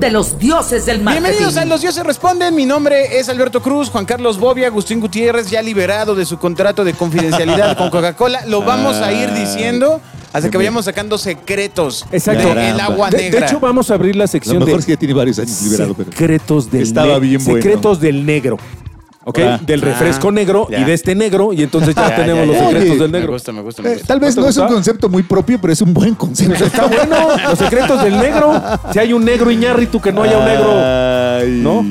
de los dioses del marketing. Bienvenidos a Los Dioses Responden. Mi nombre es Alberto Cruz, Juan Carlos Bobia, Agustín Gutiérrez, ya liberado de su contrato de confidencialidad con Coca-Cola. Lo vamos a ir diciendo hasta que vayamos sacando secretos Exacto. del agua De, de negra. hecho, vamos a abrir la A lo sección mejor de es que ya tiene varios años liberado, pero. secretos del Estaba bien bueno. secretos del negro. ¿Ok? Ah. del refresco Ah, negro ya. y de este negro. Y entonces ya, Ya, tenemos ya, los secretos Oye, del me negro. gusta, me gusta, me Eh, gusta. tal vez ¿No es un concepto muy propio, pero es un buen concepto. Está bueno. Los secretos del negro. Si hay un negro Iñárritu que no haya un negro. ¿No?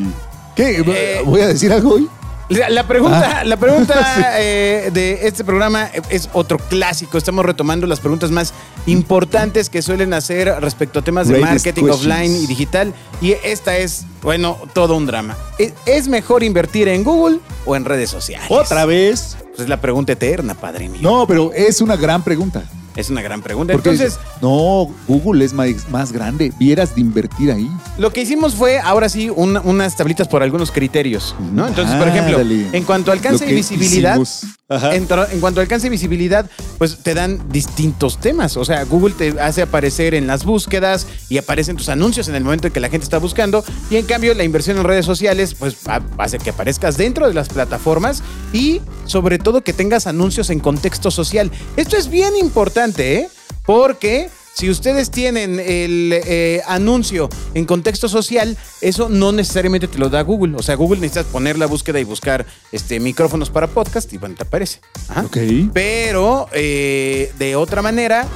¿Qué? Eh, ¿Voy a decir algo hoy? La, la pregunta, Ah. la pregunta eh, de este programa es otro clásico. Estamos retomando las preguntas más importantes que suelen hacer respecto a temas de Greatest marketing questions. offline y digital. Y esta es, bueno, todo un drama. ¿Es, es mejor invertir en Google o en redes sociales? Otra vez. Pues es la pregunta eterna, padre mío. No, pero es una gran pregunta. Es una gran pregunta. Porque Entonces, dices, no, Google es más, más grande. Vieras de invertir ahí. Lo que hicimos fue, ahora sí, un- unas tablitas por algunos criterios, ¿no? Entonces, por ejemplo, en cuanto a alcance y visibilidad, hicimos. En, en cuanto a alcance y visibilidad, pues te dan distintos temas. O sea, Google te hace aparecer en las búsquedas y aparecen tus anuncios en el momento en que la gente está buscando. Y en cambio, la inversión en redes sociales, pues ha- hace que aparezcas dentro de las plataformas y sobre todo que tengas anuncios en contexto social. Esto es bien importante, ¿eh? Porque si ustedes tienen el eh, anuncio en contexto social, eso no necesariamente te lo da Google. O sea, Google necesitas poner la búsqueda y buscar este, micrófonos para podcast y bueno, te aparece. Ajá. Ok. Pero eh, de otra manera,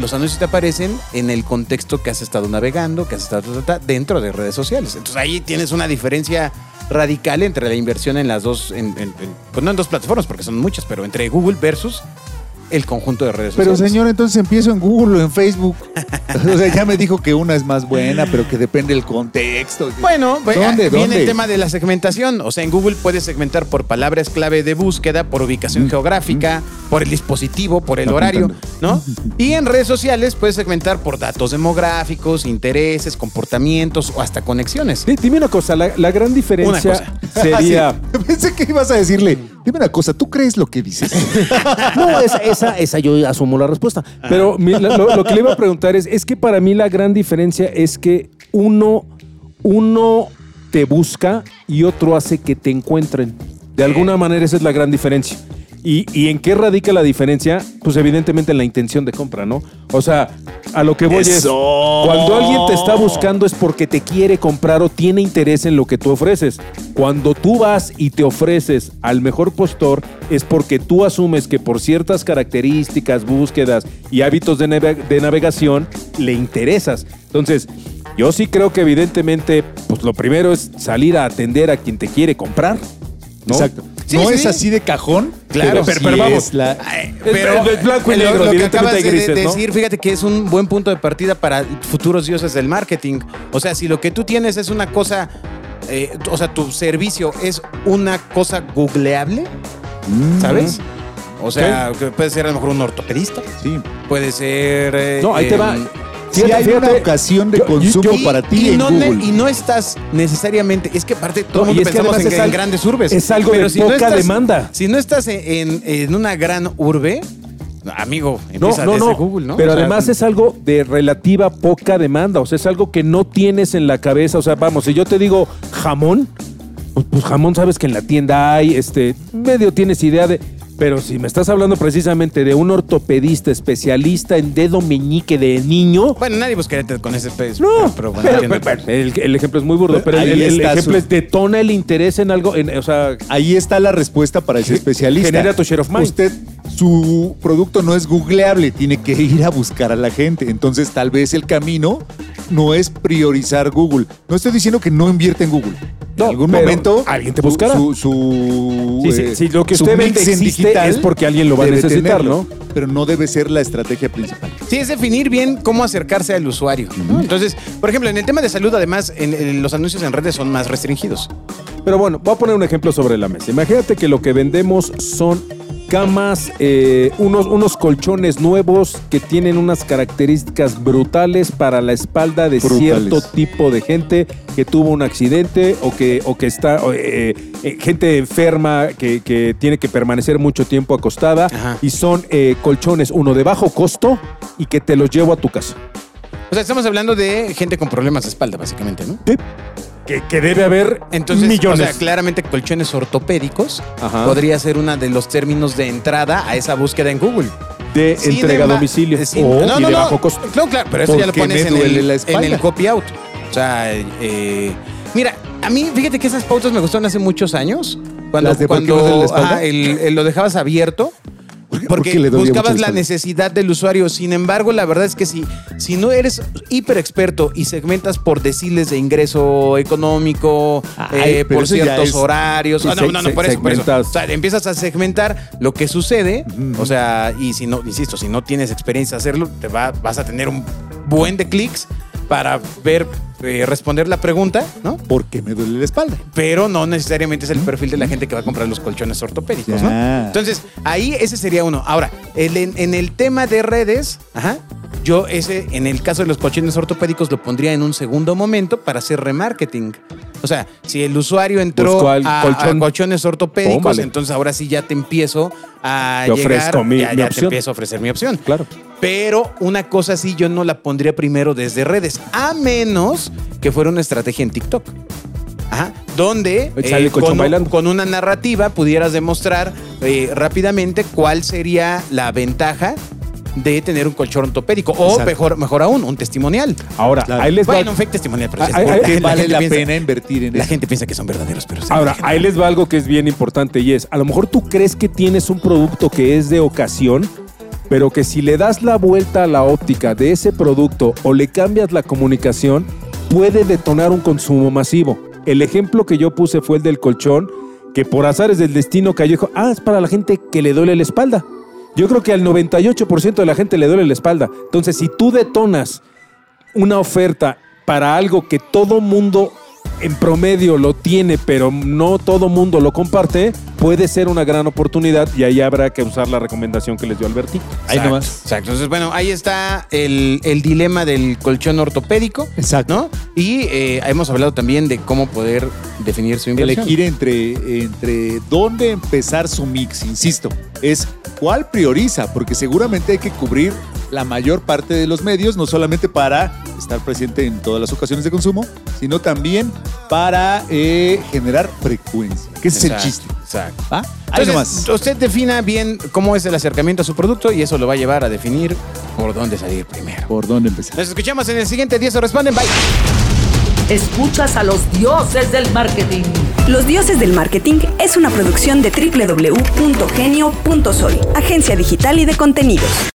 los anuncios te aparecen en el contexto que has estado navegando, que has estado ta, ta, ta, dentro de redes sociales. Entonces ahí tienes una diferencia radical entre la inversión en las dos, en- en- en- pues no en dos plataformas, porque son muchas, pero entre Google versus el conjunto de redes Pero sociales. señor, entonces empiezo en Google o en Facebook. o sea, ya me dijo que una es más buena, pero que depende del contexto. Bueno, ¿Dónde, viene dónde? el tema de la segmentación. O sea, en Google puedes segmentar por palabras clave de búsqueda, por ubicación Mm. geográfica, por el dispositivo, por el Está horario, apuntando. ¿no? Y en redes sociales puedes segmentar por datos demográficos, intereses, comportamientos o hasta conexiones. Di- Dime una cosa, la, la gran diferencia sería. Ah. Pensé que ibas a decirle, dime una cosa, ¿tú crees lo que dices? No, esa, esa, esa yo asumo la respuesta. Pero lo, lo que le iba a preguntar es, es que para mí la gran diferencia es que uno, uno te busca y otro hace que te encuentren. De alguna manera esa es la gran diferencia. ¿Y, y en qué radica la diferencia? Pues evidentemente en la intención de compra, ¿no? O sea, a lo que voy es, cuando alguien te está buscando es porque te quiere comprar o tiene interés en lo que tú ofreces. Cuando tú vas y te ofreces al mejor postor es porque tú asumes que por ciertas características, búsquedas y hábitos de, nave- de navegación le interesas. Entonces, yo sí creo que evidentemente, pues lo primero es salir a atender a quien te quiere comprar. ¿no? Exacto. Sí, no sí. es así de cajón, Claro, pero, pero- sí pero vamos. es la- Ay, Es- es blanco y lo- negro, lo, que acabas de grises, ¿no? decir, fíjate que es un buen punto de partida para futuros dioses del marketing. O sea, si lo que tú tienes es una cosa, eh, o sea, tu servicio es una cosa googleable, Mm, ¿sabes? O sea, que puede ser a lo mejor un ortopedista, Sí. puede ser... eh, No, ahí te eh, va. Si Fíjate, hay una fíjate, ocasión de yo- consumo yo- para ti y en no, Google. y no estás necesariamente, es que aparte todo No, el mundo pensamos en, al- grandes urbes. es algo de no poca estás- demanda. Si no estás en, en- en una gran urbe, amigo, No, empieza no, desde no. Google, ¿no? Pero O sea, además es algo de relativa poca demanda. O sea, es algo que no tienes en la cabeza. O sea, vamos, si yo te digo jamón, pues, pues jamón sabes que en la tienda hay, este, medio tienes idea de. Pero si me estás hablando precisamente de un ortopedista especialista en dedo meñique de niño. Bueno, nadie buscaría con ese pez. No, pero, pero bueno, pero- entiendo. pero- el, el ejemplo es muy burdo, pero el, Ahí el está ejemplo su- es detona el interés en algo, en, o sea, Ahí está la respuesta para ese especialista. genera tu share of mind. Usted, su producto no es googleable, tiene que ir a buscar a la gente. Entonces, tal vez el camino no es priorizar Google. No estoy diciendo que no invierte en Google. No, en algún momento alguien te su- buscará. Su, su, Sí, sí, eh, sí, lo que su usted mix vende en existe es porque alguien lo va a debe necesitar, tenerlo, ¿no? Pero no debe ser la estrategia principal. Sí, es definir bien cómo acercarse al usuario. ¿no? Entonces, por ejemplo, en el tema de salud, además, en- en los anuncios en redes son más restringidos. Pero bueno, voy a poner un ejemplo sobre la mesa. Imagínate que lo que vendemos son camas, eh, unos, unos colchones nuevos que tienen unas características brutales para la espalda de Brutales. cierto tipo de gente que tuvo un accidente o que, o que está, eh, eh, gente enferma que, que tiene que permanecer mucho tiempo acostada Ajá. y son eh, colchones, uno de bajo costo y que te los llevo a tu casa. O sea, estamos hablando de gente con problemas de espalda, básicamente, ¿no? Que, que debe haber Entonces, millones. o sea, claramente colchones ortopédicos Ajá. podría ser uno de los términos de entrada a esa búsqueda en Google. de Sin entrega a domicilio sin- o no, y no, de no. bajo costo. Claro, claro, pero eso ya lo ¿Por qué pones en el, en el copy out. O sea, eh, mira, a mí, fíjate que esas pautas me gustaron hace muchos años. Cuando, ¿Las de por qué cuando el- lo dejabas abierto. ¿Por qué- por Porque le buscabas la necesidad del usuario. Sin embargo, la verdad es que si, si no eres hiper experto y segmentas por deciles de ingreso económico, Ay, eh, por ciertos es- horarios. Ah, no, no, no, por eso, por eso. segmentas. O sea, empiezas a segmentar lo que sucede. O sea, y si no, insisto, si no tienes experiencia hacerlo, te va, vas a tener un buen de clics para ver, eh, responder la pregunta, ¿no? ¿Por qué me duele la espalda? pero no necesariamente es el perfil de la gente que va a comprar los colchones ortopédicos, ¿no? Ya. Entonces, ahí ese sería uno. Ahora, el- en, en el tema de redes, ajá, yo ese, en el caso de los colchones ortopédicos, lo pondría en un segundo momento para hacer remarketing. O sea, si el usuario entró al a, colchón. a colchones ortopédicos, entonces ahora sí ya te empiezo a Te llegar, ofrezco mi- ya, mi ya te opción. empiezo a ofrecer mi opción. Claro. Pero una cosa sí yo no la pondría primero desde redes, a menos que fuera una estrategia en TikTok. Ajá, donde eh, con una narrativa pudieras demostrar eh, rápidamente cuál sería la ventaja de tener un colchón ortopédico o Exacto. mejor, mejor aún, un testimonial. Ahora, Claro. ahí les va. Bueno, un fake testimonial, pero Ah, sí, ah, la ah, gente- ¿Qué vale la piensa- pena invertir en La eso? gente piensa que son verdaderos, pero. Ahora, ahí les va algo que es bien importante y es, a lo mejor tú crees que tienes un producto que es de ocasión, pero que si le das la vuelta a la óptica de ese producto o le cambias la comunicación, puede detonar un consumo masivo. El ejemplo que yo puse fue el del colchón, que por azares del destino cayó y dijo, ah, es para la gente que le duele la espalda. Yo creo que al 98% de la gente le duele la espalda. Entonces, si tú detonas una oferta para algo que todo mundo en promedio lo tiene, pero no todo mundo lo comparte, puede ser una gran oportunidad y ahí habrá que usar la recomendación que les dio Alberti. Ahí Exacto, nomás. Exacto. Entonces, bueno, ahí está el, el dilema del colchón ortopédico. Exacto. ¿no? Y eh, hemos hablado también de cómo poder definir su inversión. Elegir entre, entre dónde empezar su mix, insisto, es cuál prioriza, porque seguramente hay que cubrir la mayor parte de los medios, no solamente para estar presente en todas las ocasiones de consumo, sino también para eh, generar frecuencia, que ese es el chiste. Exacto. Ahí Entonces, nomás. usted defina bien cómo es el acercamiento a su producto y eso lo va a llevar a definir por dónde salir primero. ¿Por dónde empezar? Nos escuchamos en el siguiente 10 o responden. Bye. Escuchas a los dioses del marketing. Los Dioses del Marketing es una producción de www.genio.sol, agencia digital y de contenidos.